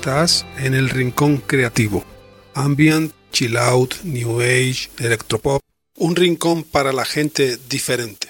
Estás en el rincón creativo. Ambient, chill out, new age, electropop. Un rincón para la gente diferente.